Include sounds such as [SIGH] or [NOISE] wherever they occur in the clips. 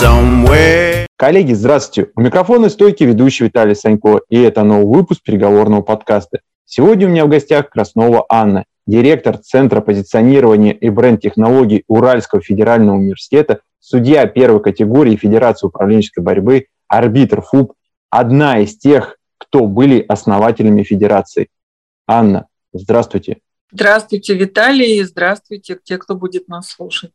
somewhere. Коллеги, здравствуйте. У микрофона стойки ведущий Виталий Санько, и это новый выпуск переговорного подкаста. Сегодня у меня в гостях Краснова Анна, директор Центра позиционирования и бренд-технологий Уральского федерального университета, судья первой категории Федерации управленческой борьбы, арбитр ФУП, одна из тех, кто были основателями Федерации. Анна, здравствуйте. Здравствуйте, Виталий, и здравствуйте те, кто будет нас слушать.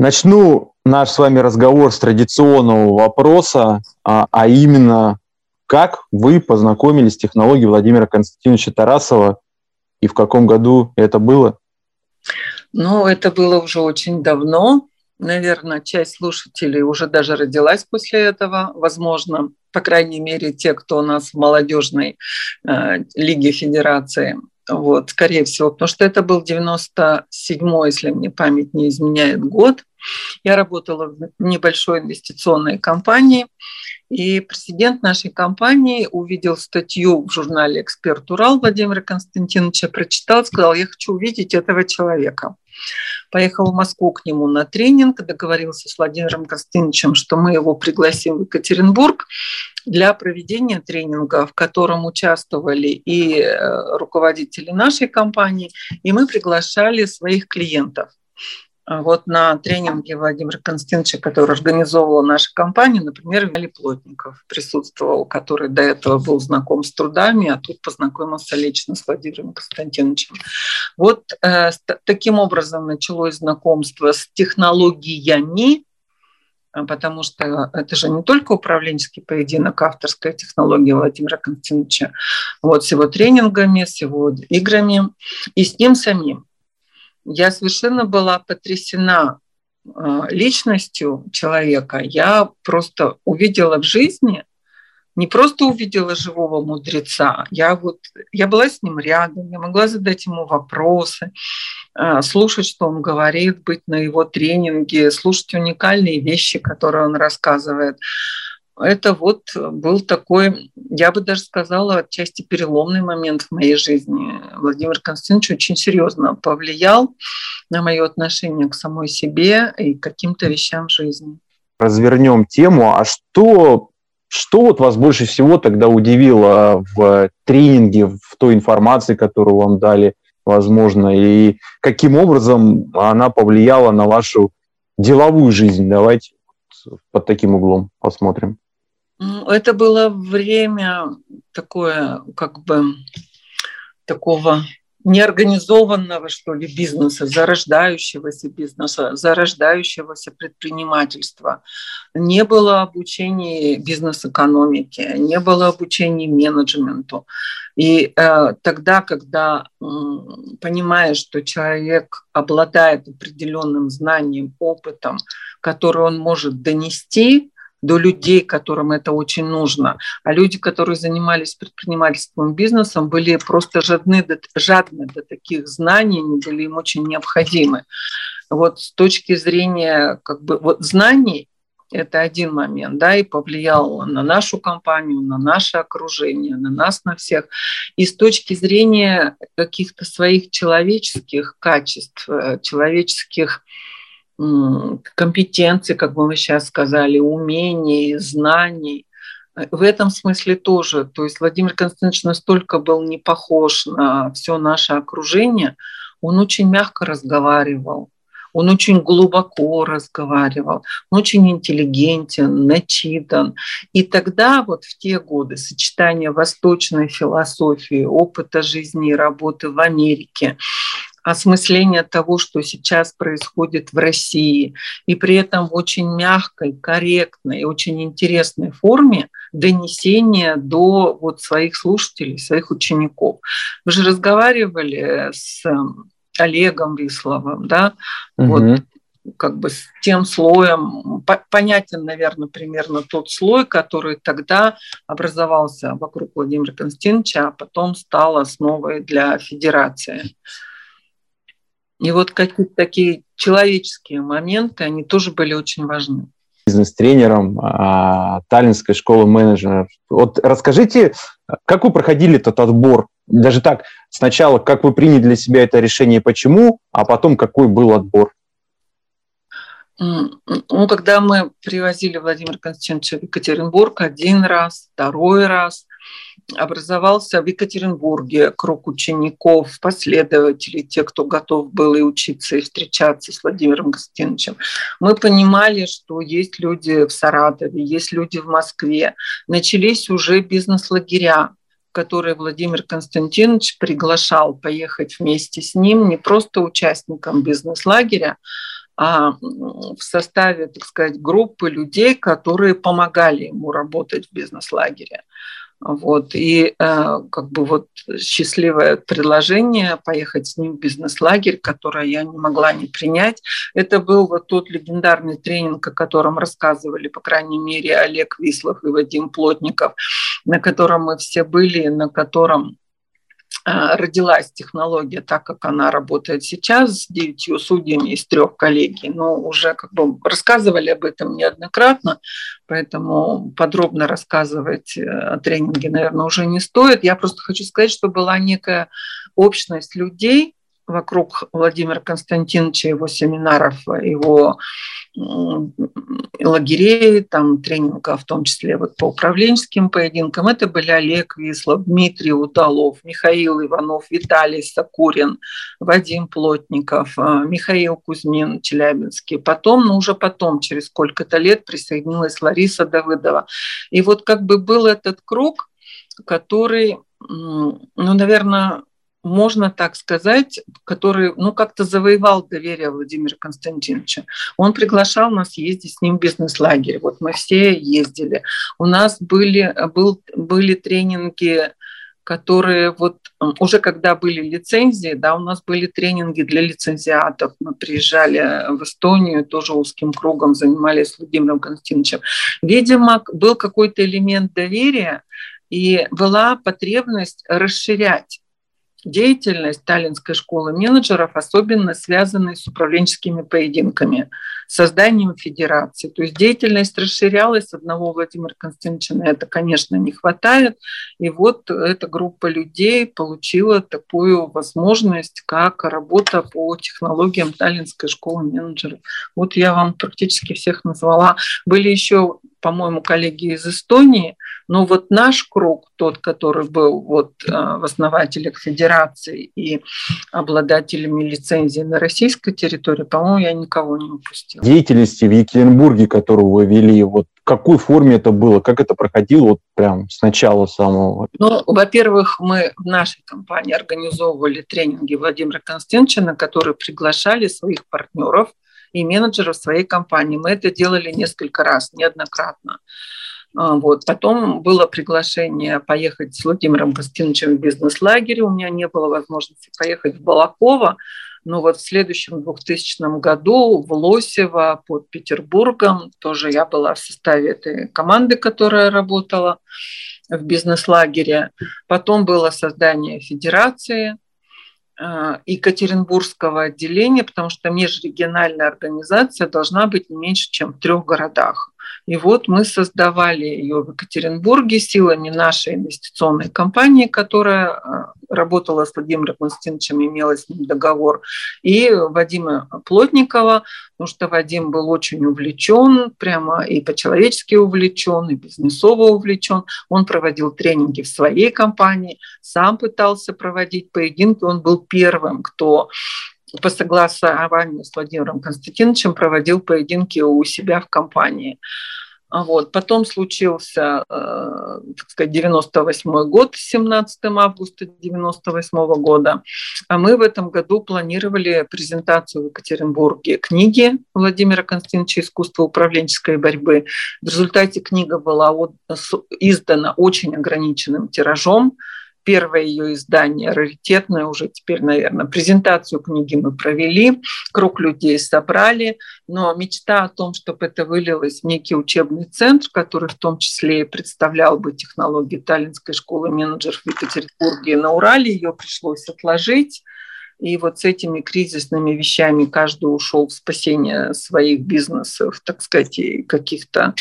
Начну наш с вами разговор с традиционного вопроса, а, а именно, как вы познакомились с технологией Владимира Константиновича Тарасова и в каком году это было? Ну, это было уже очень давно. Наверное, часть слушателей уже даже родилась после этого, возможно, по крайней мере, те, кто у нас в молодежной э, лиге Федерации. Вот, скорее всего, потому что это был 97-й, если мне память не изменяет, год. Я работала в небольшой инвестиционной компании, и президент нашей компании увидел статью в журнале «Эксперт Урал» Владимира Константиновича, прочитал, сказал, я хочу увидеть этого человека. Поехал в Москву к нему на тренинг, договорился с Владимиром Константиновичем, что мы его пригласим в Екатеринбург для проведения тренинга, в котором участвовали и э, руководители нашей компании, и мы приглашали своих клиентов. А вот на тренинге Владимира Константиновича, который организовывала наша компания, например, Виталий Плотников присутствовал, который до этого был знаком с трудами, а тут познакомился лично с Владимиром Константиновичем. Вот э, таким образом началось знакомство с технологиями, э, потому что это же не только управленческий поединок, авторская технология Владимира Константиновича, вот с его тренингами, с его играми и с ним самим я совершенно была потрясена а, личностью человека. Я просто увидела в жизни, не просто увидела живого мудреца, я, вот, я была с ним рядом, я могла задать ему вопросы, а, слушать, что он говорит, быть на его тренинге, слушать уникальные вещи, которые он рассказывает это вот был такой, я бы даже сказала, отчасти переломный момент в моей жизни. Владимир Константинович очень серьезно повлиял на мое отношение к самой себе и к каким-то вещам в жизни. Развернем тему. А что, что вот вас больше всего тогда удивило в тренинге, в той информации, которую вам дали, возможно, и каким образом она повлияла на вашу деловую жизнь? Давайте под таким углом посмотрим. Это было время такое, как бы, такого неорганизованного, что ли, бизнеса, зарождающегося бизнеса, зарождающегося предпринимательства. Не было обучения бизнес-экономике, не было обучения менеджменту. И э, тогда, когда э, понимаешь, что человек обладает определенным знанием, опытом, который он может донести, до людей, которым это очень нужно. А люди, которые занимались предпринимательством, бизнесом, были просто жадны жадны до таких знаний, они были им очень необходимы. Вот с точки зрения как бы, вот знаний, это один момент, да, и повлияло на нашу компанию, на наше окружение, на нас, на всех. И с точки зрения каких-то своих человеческих качеств, э, человеческих компетенций, как бы мы сейчас сказали, умений, знаний. В этом смысле тоже. То есть Владимир Константинович настолько был не похож на все наше окружение, он очень мягко разговаривал, он очень глубоко разговаривал, он очень интеллигентен, начитан. И тогда, вот в те годы, сочетание восточной философии, опыта жизни и работы в Америке, осмысление того, что сейчас происходит в России, и при этом в очень мягкой, корректной, очень интересной форме донесения до вот своих слушателей, своих учеников. Вы же разговаривали с Олегом Висловым, да, угу. вот как бы с тем слоем, понятен, наверное, примерно тот слой, который тогда образовался вокруг Владимира Константиновича, а потом стал основой для федерации. И вот какие-то такие человеческие моменты, они тоже были очень важны. Бизнес-тренером а, Таллинской школы менеджеров. Вот расскажите, как вы проходили этот отбор? Даже так, сначала, как вы приняли для себя это решение, почему, а потом какой был отбор? Ну, когда мы привозили Владимира Константиновича в Екатеринбург один раз, второй раз, образовался в Екатеринбурге круг учеников, последователей, тех, кто готов был и учиться, и встречаться с Владимиром Константиновичем. Мы понимали, что есть люди в Саратове, есть люди в Москве. Начались уже бизнес-лагеря, которые Владимир Константинович приглашал поехать вместе с ним, не просто участникам бизнес-лагеря, а в составе, так сказать, группы людей, которые помогали ему работать в бизнес-лагере. Вот. И э, как бы вот счастливое предложение поехать с ним в бизнес-лагерь, которое я не могла не принять. Это был вот тот легендарный тренинг, о котором рассказывали, по крайней мере, Олег Вислов и Вадим Плотников, на котором мы все были, на котором родилась технология так, как она работает сейчас, с девятью судьями из трех коллегий. Но уже как бы рассказывали об этом неоднократно, поэтому подробно рассказывать э, о тренинге, наверное, уже не стоит. Я просто хочу сказать, что была некая общность людей, вокруг Владимира Константиновича, его семинаров, его лагерей, там тренингов, в том числе вот по управленческим поединкам. Это были Олег Вислов, Дмитрий Удалов, Михаил Иванов, Виталий Сакурин, Вадим Плотников, э, Михаил Кузьмин, Челябинский. Потом, ну уже потом, через сколько-то лет присоединилась Лариса Давыдова. И вот как бы был этот круг, который, ну, наверное, можно так сказать, который ну, как-то завоевал доверие Владимира Константиновича. Он приглашал нас ездить с ним в бизнес-лагерь. Вот мы все ездили. У нас были, был, были тренинги которые вот уже когда были лицензии, да, у нас были тренинги для лицензиатов. Мы приезжали в Эстонию, тоже узким кругом занимались с Владимиром Константиновичем. Видимо, был какой-то элемент доверия, и была потребность расширять деятельность Таллинской школы менеджеров, особенно связанной с управленческими поединками, созданием федерации. То есть деятельность расширялась, одного Владимира Константиновича это, конечно, не хватает. И вот эта группа людей получила такую возможность, как работа по технологиям Таллинской школы менеджеров. Вот я вам практически всех назвала. Были еще по-моему, коллеги из Эстонии, но вот наш круг, тот, который был вот э, в основателях федерации и обладателями лицензии на российской территории, по-моему, я никого не упустила. Деятельности в Екатеринбурге, которую вы вели, вот в какой форме это было, как это проходило вот прям с начала самого? Ну, во-первых, мы в нашей компании организовывали тренинги Владимира Константиновича, на которые приглашали своих партнеров – и менеджеров своей компании. Мы это делали несколько раз, неоднократно. А, вот. Потом было приглашение поехать с Владимиром Константиновичем в бизнес-лагерь. У меня не было возможности поехать в Балаково, но вот в следующем 2000 году в Лосево под Петербургом тоже я была в составе этой команды, которая работала в бизнес-лагере. Потом было создание федерации – Екатеринбургского отделения, потому что межрегиональная организация должна быть не меньше, чем в трех городах. И вот мы создавали ее в Екатеринбурге силами нашей инвестиционной компании, которая э, работала с Владимиром Константиновичем, имела с ним договор, и Вадима Плотникова, потому что Вадим был очень увлечен, прямо и по-человечески увлечен, и бизнесово увлечен. Он проводил тренинги в своей компании, сам пытался проводить поединки. Он был первым, кто по согласованию с Владимиром Константиновичем проводил поединки у себя в компании. Вот. Потом случился, э, так сказать, 98 год, 17 августа 98 года. А мы в этом году планировали презентацию в Екатеринбурге книги Владимира Константиновича «Искусство управленческой борьбы». В результате книга была издана очень ограниченным тиражом первое ее издание, раритетное уже теперь, наверное. Презентацию книги мы провели, круг людей собрали, но мечта о том, чтобы это вылилось в некий учебный центр, который в том числе и представлял бы технологии Таллинской школы менеджеров в Екатеринбурге и на Урале, ее пришлось отложить. И вот с этими кризисными вещами каждый ушел в спасение своих бизнесов, так сказать, каких-то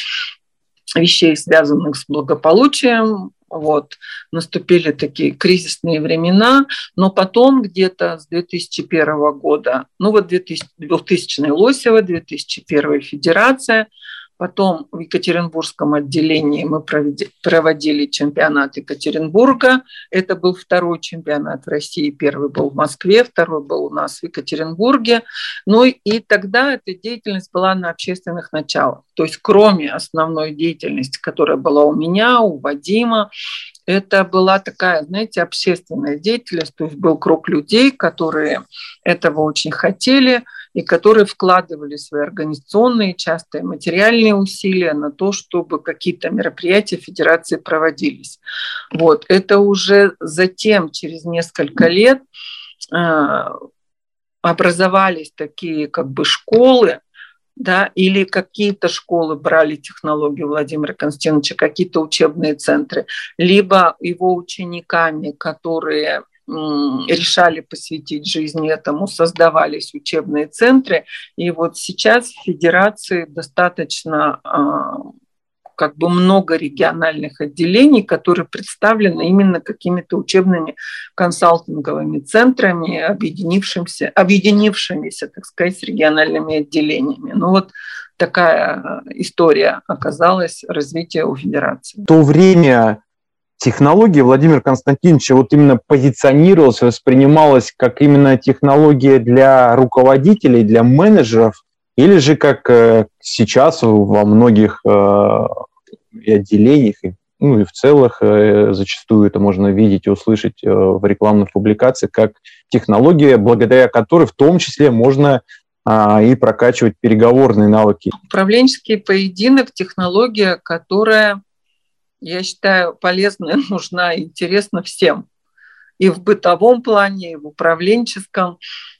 вещей, связанных с благополучием вот, наступили такие кризисные времена, но потом где-то с 2001 года, ну вот 2000, 2000 Лосева, 2001 Федерация – Потом в Екатеринбургском отделении мы проводили чемпионат Екатеринбурга. Это был второй чемпионат в России. Первый был в Москве, второй был у нас в Екатеринбурге. Ну и тогда эта деятельность была на общественных началах. То есть кроме основной деятельности, которая была у меня, у Вадима, это была такая, знаете, общественная деятельность. То есть был круг людей, которые этого очень хотели – и которые вкладывали свои организационные, часто и материальные усилия на то, чтобы какие-то мероприятия федерации проводились. Вот. Это уже затем, через несколько лет, а, образовались такие как бы школы, да, или какие-то школы брали технологию Владимира Константиновича, какие-то учебные центры, либо его учениками, которые решали посвятить жизни этому, создавались учебные центры. И вот сейчас в Федерации достаточно а, как бы много региональных отделений, которые представлены именно какими-то учебными консалтинговыми центрами, объединившимися, объединившимися, так сказать, с региональными отделениями. Ну вот такая история оказалась развития у Федерации. В то время технология Владимира Константиновича вот именно позиционировалась, воспринималась как именно технология для руководителей, для менеджеров, или же как э, сейчас во многих э, отделениях, ну и в целых э, зачастую это можно видеть и услышать в рекламных публикациях, как технология, благодаря которой в том числе можно а, и прокачивать переговорные навыки. Управленческий поединок – технология, которая я считаю, полезная, [LAUGHS] нужна и интересна всем. И в бытовом плане, и в управленческом,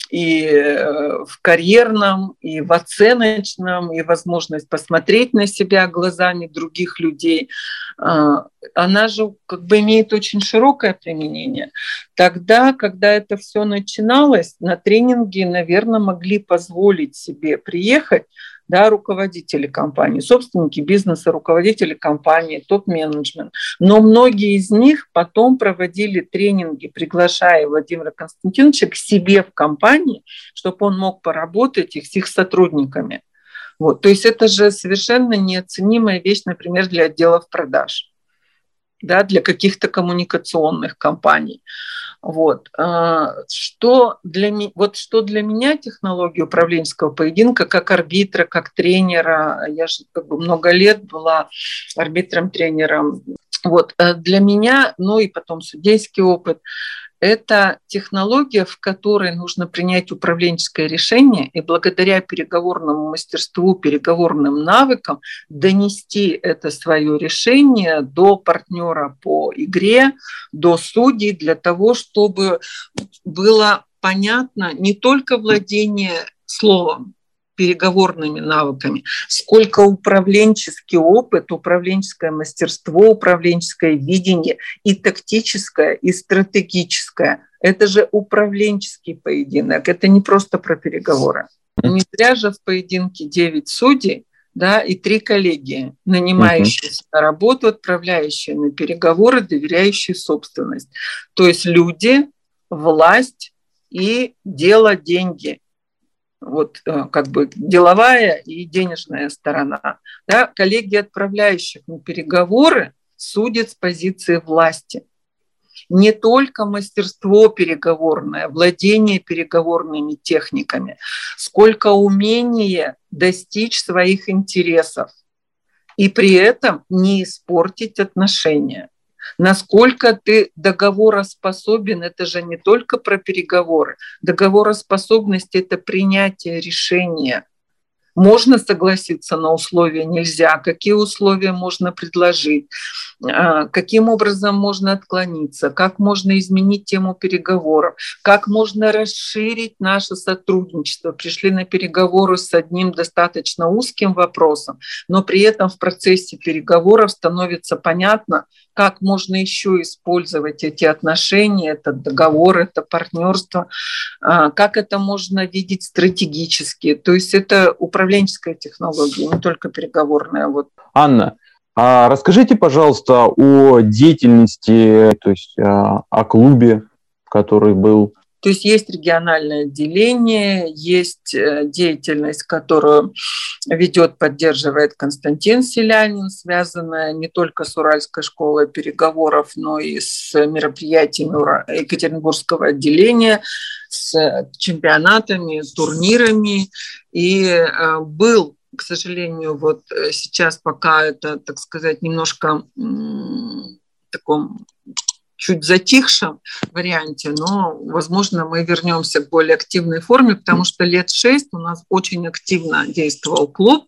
и э, в карьерном, и в оценочном, и возможность посмотреть на себя глазами других людей. А, она же как бы имеет очень широкое применение. Тогда, когда это все начиналось, на тренинги, наверное, могли позволить себе приехать да, руководители компании, собственники бизнеса, руководители компании, топ-менеджмент. Но многие из них потом проводили тренинги, приглашая Владимира Константиновича к себе в компании, чтобы он мог поработать их с их сотрудниками. Вот. То есть это же совершенно неоценимая вещь, например, для отделов продаж, да, для каких-то коммуникационных компаний. Вот. А, что для, вот что для меня технология управленческого поединка, как арбитра, как тренера, я же как бы много лет была арбитром-тренером, вот, э, для меня, ну и потом судейский опыт, это технология, в которой нужно принять управленческое решение и благодаря переговорному мастерству, переговорным навыкам донести это свое решение до партнера по игре, до судей, для того, чтобы было понятно не только владение словом, переговорными навыками, сколько управленческий опыт, управленческое мастерство, управленческое видение и тактическое, и стратегическое. Это же управленческий поединок, это не просто про переговоры. Не зря же в поединке 9 судей, да, и три коллеги, нанимающиеся uh-huh. на работу, отправляющие на переговоры, доверяющие собственность. То есть люди, власть и дело деньги вот э, как бы деловая и денежная сторона. Да, коллеги, отправляющих на переговоры, судят с позиции власти. Не только мастерство переговорное, владение переговорными техниками, сколько умение достичь своих интересов и при этом не испортить отношения. Насколько ты договороспособен, это же не только про переговоры. Договороспособность – это принятие решения – можно согласиться на условия, нельзя, какие условия можно предложить, а, каким образом можно отклониться, как можно изменить тему переговоров, как можно расширить наше сотрудничество. Пришли на переговоры с одним достаточно узким вопросом, но при этом в процессе переговоров становится понятно, как можно еще использовать эти отношения, этот договор, это партнерство, а, как это можно видеть стратегически. То есть это управленческая технология, не только переговорная. Вот. Анна, А расскажите, пожалуйста, о деятельности, то есть а, о клубе, который был то есть есть региональное отделение, есть э, деятельность, которую ведет, поддерживает Константин Селянин, связанная не только с Уральской школой переговоров, но и с мероприятиями Екатеринбургского отделения, с чемпионатами, турнирами. И э, был к сожалению, вот э, сейчас пока это, так сказать, немножко в таком чуть затихшем варианте, но, возможно, мы вернемся к более активной форме, потому что лет шесть у нас очень активно действовал клуб,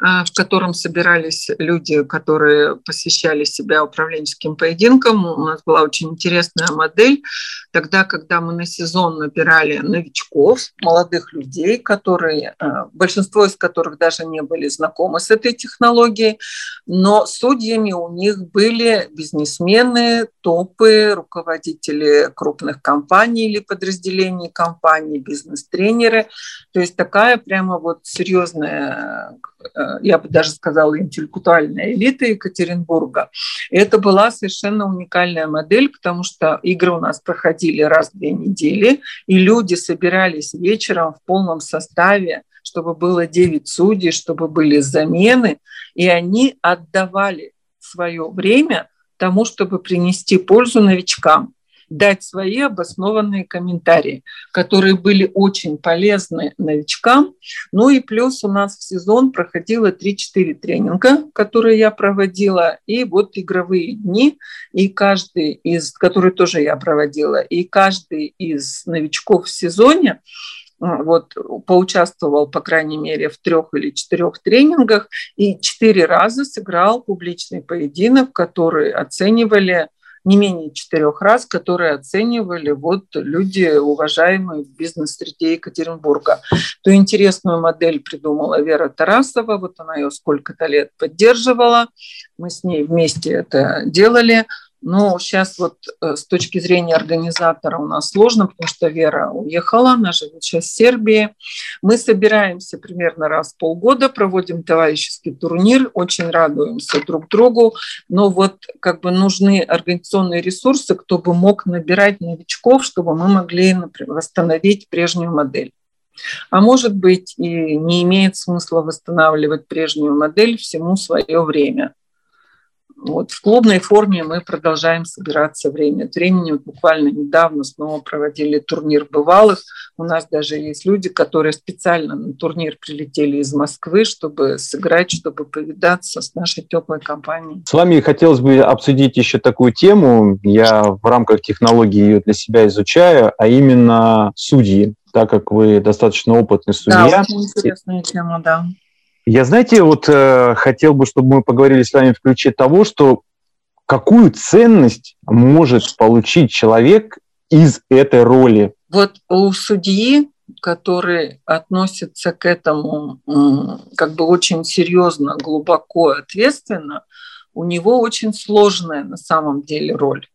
в котором собирались люди, которые посвящали себя управленческим поединкам. У нас была очень интересная модель. Тогда, когда мы на сезон набирали новичков, молодых людей, которые, э, большинство из которых даже не были знакомы с этой технологией, но судьями у них были бизнесмены, топы, руководители крупных компаний или подразделений компаний, бизнес-тренеры. То есть такая прямо вот серьезная Э, я бы даже сказала, интеллектуальная элита Екатеринбурга. Это была совершенно уникальная модель, потому что игры у нас проходили раз в две недели, и люди собирались вечером в полном составе, чтобы было 9 судей, чтобы были замены, и они отдавали свое время тому, чтобы принести пользу новичкам дать свои обоснованные комментарии, которые были очень полезны новичкам. Ну и плюс у нас в сезон проходило 3-4 тренинга, которые я проводила, и вот игровые дни, и каждый из, которые тоже я проводила, и каждый из новичков в сезоне вот, поучаствовал, по крайней мере, в трех или четырех тренингах и четыре раза сыграл публичный поединок, который оценивали не менее четырех раз, которые оценивали вот люди, уважаемые в бизнес-среде Екатеринбурга. Ту интересную модель придумала Вера Тарасова, вот она ее сколько-то лет поддерживала, мы с ней вместе это делали – но сейчас вот э, с точки зрения организатора у нас сложно, потому что Вера уехала, она живет сейчас в Сербии. Мы собираемся примерно раз в полгода, проводим товарищеский турнир, очень радуемся друг другу, но вот как бы нужны организационные ресурсы, кто бы мог набирать новичков, чтобы мы могли например, восстановить прежнюю модель. А может быть, и не имеет смысла восстанавливать прежнюю модель всему свое время. Вот в клубной форме мы продолжаем собираться время от времени. Вот буквально недавно снова проводили турнир бывалых. У нас даже есть люди, которые специально на турнир прилетели из Москвы, чтобы сыграть, чтобы повидаться с нашей теплой компанией. С вами хотелось бы обсудить еще такую тему. Я в рамках технологии ее для себя изучаю, а именно судьи так как вы достаточно опытный судья. Да, очень интересная тема, да. Я, знаете, вот э, хотел бы, чтобы мы поговорили с вами в ключе того, что какую ценность может получить человек из этой роли? Вот у судьи, который относится к этому как бы очень серьезно, глубоко, ответственно, у него очень сложная на самом деле роль.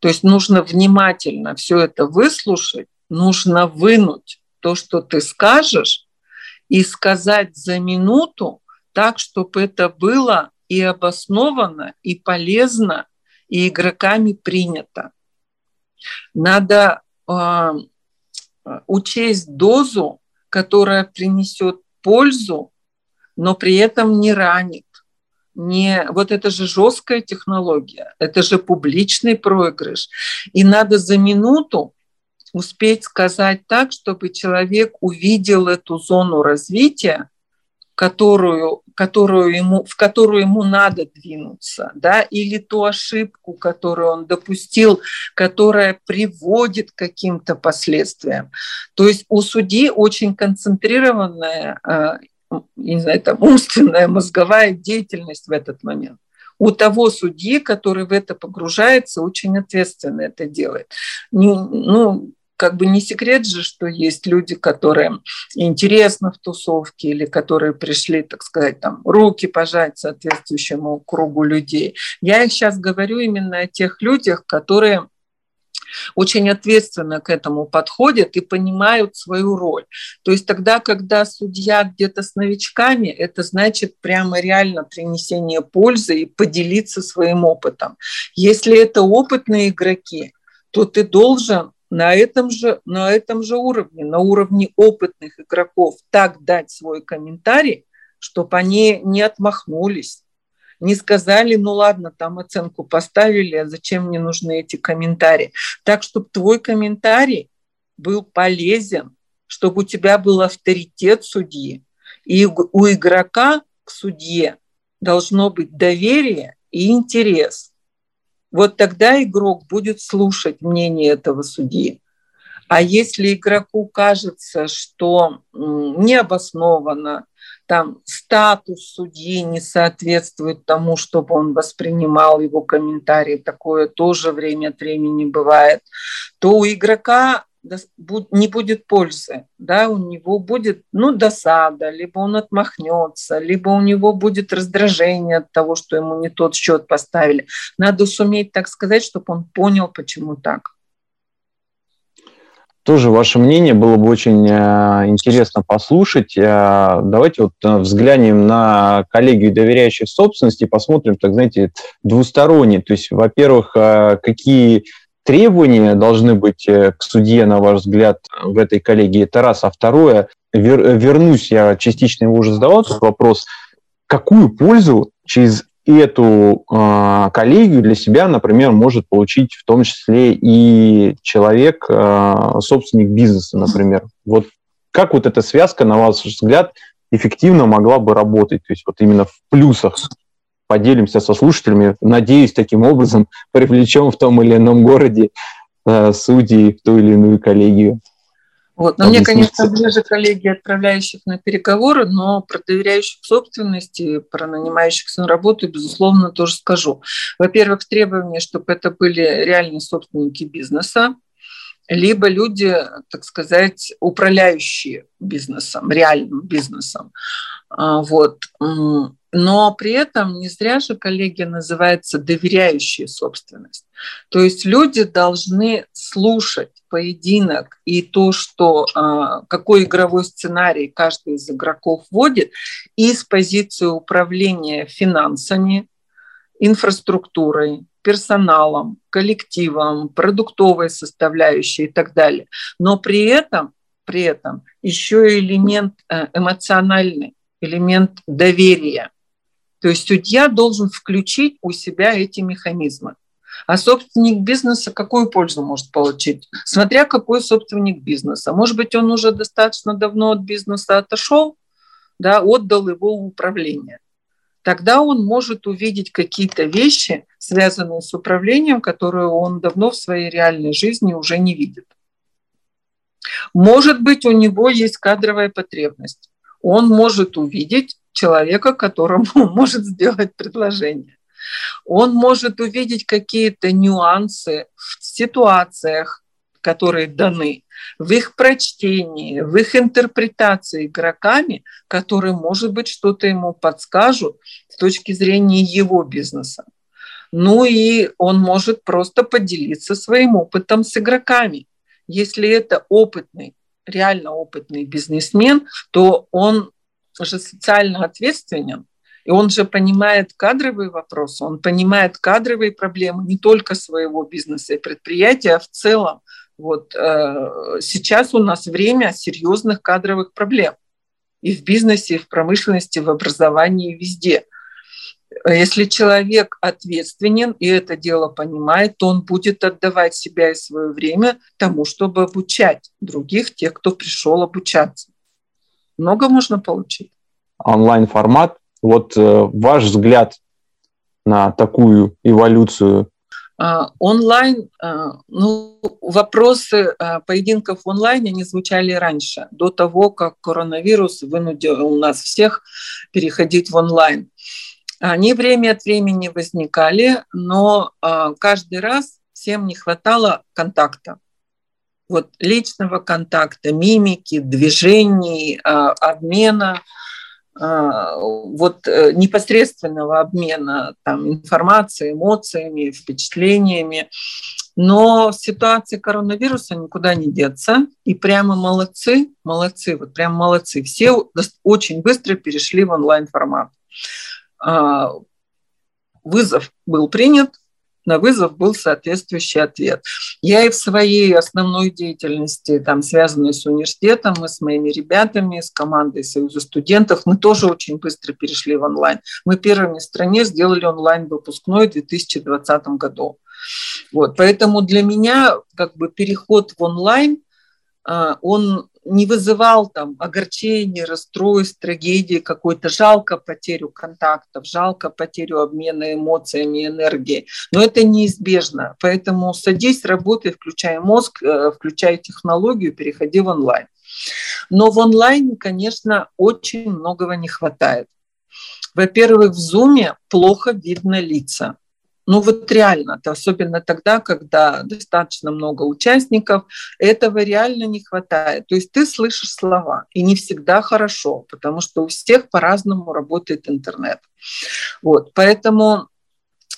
То есть нужно внимательно все это выслушать, нужно вынуть то, что ты скажешь, и сказать за минуту так, чтобы это было и обосновано, и полезно, и игроками принято. Надо э, учесть дозу, которая принесет пользу, но при этом не ранит. Не, вот это же жесткая технология, это же публичный проигрыш. И надо за минуту успеть сказать так, чтобы человек увидел эту зону развития, которую, которую ему, в которую ему надо двинуться, да, или ту ошибку, которую он допустил, которая приводит к каким-то последствиям. То есть у судьи очень концентрированная, э, не знаю, там, умственная, мозговая деятельность в этот момент у того судьи, который в это погружается, очень ответственно это делает. ну, как бы не секрет же, что есть люди, которые интересны в тусовке или которые пришли, так сказать, там, руки пожать соответствующему кругу людей. Я их сейчас говорю именно о тех людях, которые очень ответственно к этому подходят и понимают свою роль. То есть тогда, когда судья где-то с новичками, это значит прямо реально принесение пользы и поделиться своим опытом. Если это опытные игроки, то ты должен на этом же, на этом же уровне, на уровне опытных игроков так дать свой комментарий, чтобы они не отмахнулись, не сказали, ну ладно, там оценку поставили, а зачем мне нужны эти комментарии. Так, чтобы твой комментарий был полезен, чтобы у тебя был авторитет судьи. И у игрока к судье должно быть доверие и интерес. Вот тогда игрок будет слушать мнение этого судьи. А если игроку кажется, что необоснованно, там статус судьи не соответствует тому, чтобы он воспринимал его комментарии, такое тоже время от времени бывает, то у игрока не будет пользы, да, у него будет, ну, досада, либо он отмахнется, либо у него будет раздражение от того, что ему не тот счет поставили. Надо суметь так сказать, чтобы он понял, почему так. Тоже ваше мнение было бы очень э, интересно послушать. Э, давайте вот э, взглянем на коллегию доверяющих собственности, посмотрим, так знаете, двусторонне. То есть, во-первых, какие требования должны быть к судье, на ваш взгляд, в этой коллегии? Это раз. А второе, вер, вернусь, я частично его уже задавал этот вопрос, какую пользу через эту э, коллегию для себя, например, может получить в том числе и человек, э, собственник бизнеса, например. Вот как вот эта связка, на ваш взгляд, эффективно могла бы работать? То есть вот именно в плюсах поделимся со слушателями. Надеюсь, таким образом [LAUGHS] привлечем в том или ином городе э, судей в ту или иную коллегию. Вот. Но мне, конечно, ближе коллеги, отправляющих на переговоры, но про доверяющих собственности, про нанимающихся на работу, безусловно, тоже скажу. Во-первых, требование, чтобы это были реальные собственники бизнеса, либо люди, так сказать, управляющие бизнесом, реальным бизнесом. А, вот. Но при этом не зря же коллегия называется доверяющая собственность. То есть люди должны слушать поединок и то, что а, какой игровой сценарий каждый из игроков вводит, и с позиции управления финансами, инфраструктурой, персоналом, коллективом, продуктовой составляющей и так далее. Но при этом, при этом еще элемент э, эмоциональный, элемент доверия – то есть судья должен включить у себя эти механизмы. А собственник бизнеса какую пользу может получить? Смотря какой собственник бизнеса. Может быть, он уже достаточно давно от бизнеса отошел, да, отдал его управление. Тогда он может увидеть какие-то вещи, связанные с управлением, которые он давно в своей реальной жизни уже не видит. Может быть, у него есть кадровая потребность. Он может увидеть человека, которому [LAUGHS] может сделать предложение. Он может увидеть какие-то нюансы в ситуациях, которые даны, в их прочтении, в их интерпретации игроками, которые, может быть, что-то ему подскажут с точки зрения его бизнеса. Ну и он может просто поделиться своим опытом с игроками. Если это опытный, реально опытный бизнесмен, то он же социально ответственен, и он же понимает кадровые вопросы, он понимает кадровые проблемы не только своего бизнеса и предприятия, а в целом. Вот э, сейчас у нас время серьезных кадровых проблем и в бизнесе, и в промышленности, и в образовании, и везде. Если человек ответственен и это дело понимает, то он будет отдавать себя и свое время тому, чтобы обучать других, тех, кто пришел обучаться много можно получить. Онлайн-формат. Вот э, ваш взгляд на такую эволюцию Uh, онлайн, uh, ну, вопросы uh, поединков в онлайне не звучали раньше, до того, как коронавирус вынудил нас всех переходить в онлайн. Они время от времени возникали, но каждый раз всем не хватало контакта вот личного контакта, мимики, движений, а, обмена, а, вот э, непосредственного обмена там, информацией, эмоциями, впечатлениями. Но в ситуации коронавируса никуда не деться. И прямо молодцы, молодцы, вот прям молодцы. Все очень быстро перешли в онлайн-формат. А, вызов был принят, на вызов был соответствующий ответ. Я и в своей основной деятельности, там, связанной с университетом, мы с моими ребятами, с командой Союза студентов, мы тоже очень быстро перешли в онлайн. Мы первыми в стране сделали онлайн-выпускной в 2020 году. Вот, поэтому для меня как бы переход в онлайн, а, он не вызывал там огорчения, расстройств, трагедии какой-то, жалко потерю контактов, жалко потерю обмена эмоциями, энергией. Но это неизбежно. Поэтому садись, работай, включай мозг, э, включай технологию, переходи в онлайн. Но в онлайне, конечно, очень многого не хватает. Во-первых, в Zoom плохо видно лица. Ну вот реально, особенно тогда, когда достаточно много участников, этого реально не хватает. То есть ты слышишь слова, и не всегда хорошо, потому что у всех по-разному работает интернет. Вот, поэтому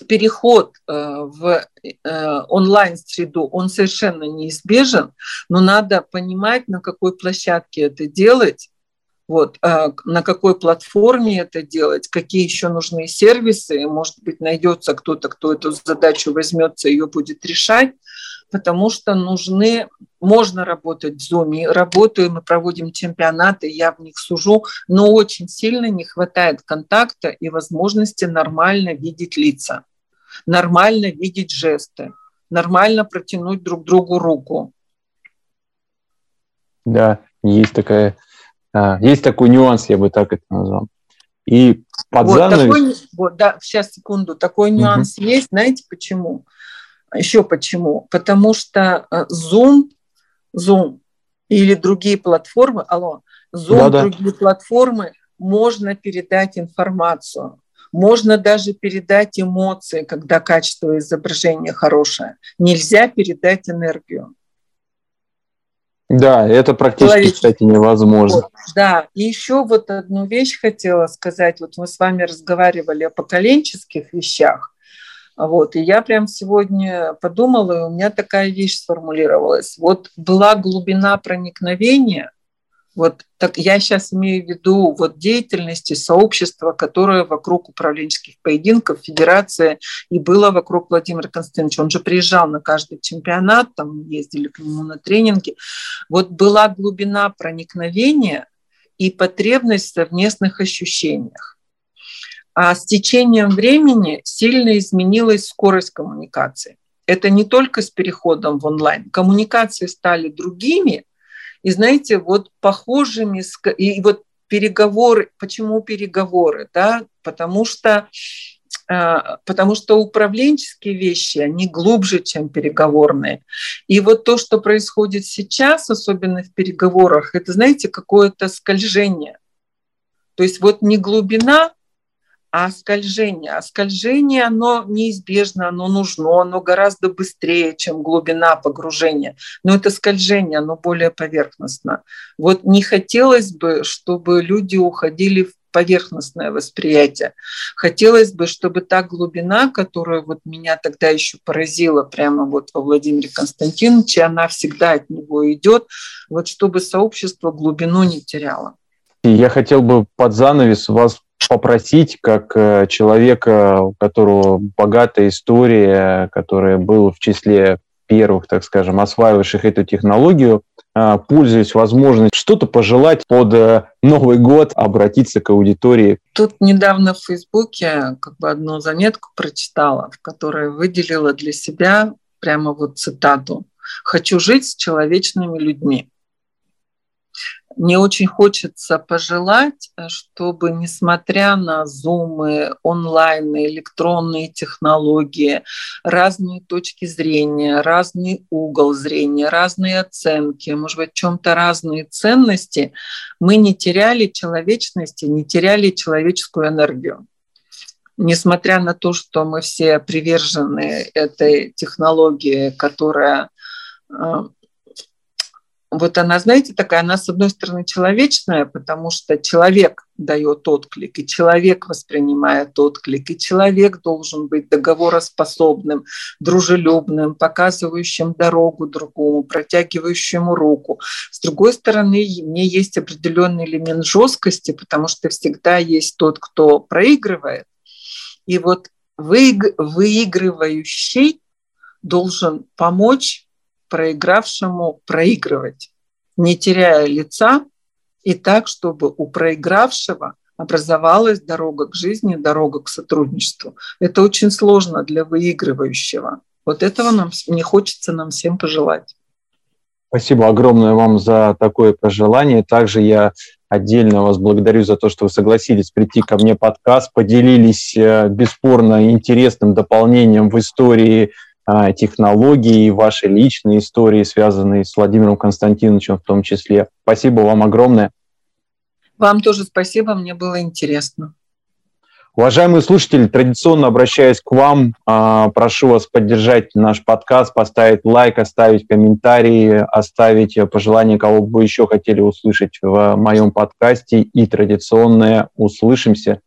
переход э, в э, онлайн-среду, он совершенно неизбежен, но надо понимать, на какой площадке это делать, вот, а на какой платформе это делать, какие еще нужны сервисы, может быть, найдется кто-то, кто эту задачу возьмется, ее будет решать, потому что нужны, можно работать в Zoom, работаем, мы проводим чемпионаты, я в них сужу, но очень сильно не хватает контакта и возможности нормально видеть лица, нормально видеть жесты, нормально протянуть друг другу руку. Да, есть такая есть такой нюанс, я бы так это назвал. И под вот, занавес... Такой, вот, да, сейчас, секунду. Такой нюанс угу. есть. Знаете почему? Еще почему? Потому что э, Zoom, Zoom или другие платформы, алло, Zoom, да, другие платформы, можно передать информацию. Можно даже передать эмоции, когда качество изображения хорошее. Нельзя передать энергию. Да, это практически, кстати, невозможно. Вот, да, и еще вот одну вещь хотела сказать. Вот мы с вами разговаривали о поколенческих вещах. Вот, и я прям сегодня подумала, и у меня такая вещь сформулировалась. Вот была глубина проникновения – вот так я сейчас имею в виду вот деятельности сообщества, которое вокруг управленческих поединков, федерация, и было вокруг Владимира Константиновича. Он же приезжал на каждый чемпионат, там ездили к нему на тренинги. Вот была глубина проникновения и потребность в совместных ощущениях. А с течением времени сильно изменилась скорость коммуникации. Это не только с переходом в онлайн. Коммуникации стали другими, и знаете, вот похожими, и вот переговоры, почему переговоры, да, потому что а, потому что управленческие вещи, они глубже, чем переговорные. И вот то, что происходит сейчас, особенно в переговорах, это, знаете, какое-то скольжение. То есть вот не глубина, а скольжение. Скольжение, оно неизбежно, оно нужно, оно гораздо быстрее, чем глубина погружения. Но это скольжение, оно более поверхностно. Вот не хотелось бы, чтобы люди уходили в поверхностное восприятие. Хотелось бы, чтобы та глубина, которая вот меня тогда еще поразила прямо вот во Владимире Константиновиче, она всегда от него идет, вот чтобы сообщество глубину не теряло. Я хотел бы под занавес вас попросить, как э, человека, у которого богатая история, который был в числе первых, так скажем, осваивавших эту технологию, э, пользуясь возможностью что-то пожелать под э, Новый год, обратиться к аудитории. Тут недавно в Фейсбуке как бы одну заметку прочитала, в которой выделила для себя прямо вот цитату «Хочу жить с человечными людьми». Мне очень хочется пожелать, э, чтобы, несмотря на зумы, онлайн, электронные технологии, разные точки зрения, разный угол зрения, разные оценки, может быть, в чем-то разные ценности, мы не теряли человечности, не теряли человеческую энергию. Несмотря на то, что мы все привержены этой технологии, которая э, вот она, знаете, такая, она с одной стороны человечная, потому что человек дает отклик, и человек воспринимает отклик, и человек должен быть договороспособным, дружелюбным, показывающим дорогу другому, протягивающему руку. С другой стороны, мне есть определенный элемент жесткости, потому что всегда есть тот, кто проигрывает. И вот выигрывающий должен помочь проигравшему проигрывать, не теряя лица, и так, чтобы у проигравшего образовалась дорога к жизни, дорога к сотрудничеству. Это очень сложно для выигрывающего. Вот этого нам не хочется нам всем пожелать. Спасибо огромное вам за такое пожелание. Также я отдельно вас благодарю за то, что вы согласились прийти ко мне подкаст, поделились э, бесспорно интересным дополнением в истории технологии, ваши личные истории, связанные с Владимиром Константиновичем в том числе. Спасибо вам огромное. Вам тоже спасибо, мне было интересно. Уважаемые слушатели, традиционно обращаюсь к вам, а, прошу вас поддержать наш подкаст, поставить лайк, оставить комментарии, оставить пожелания, кого бы вы еще хотели услышать в моем подкасте. И традиционное «Услышимся».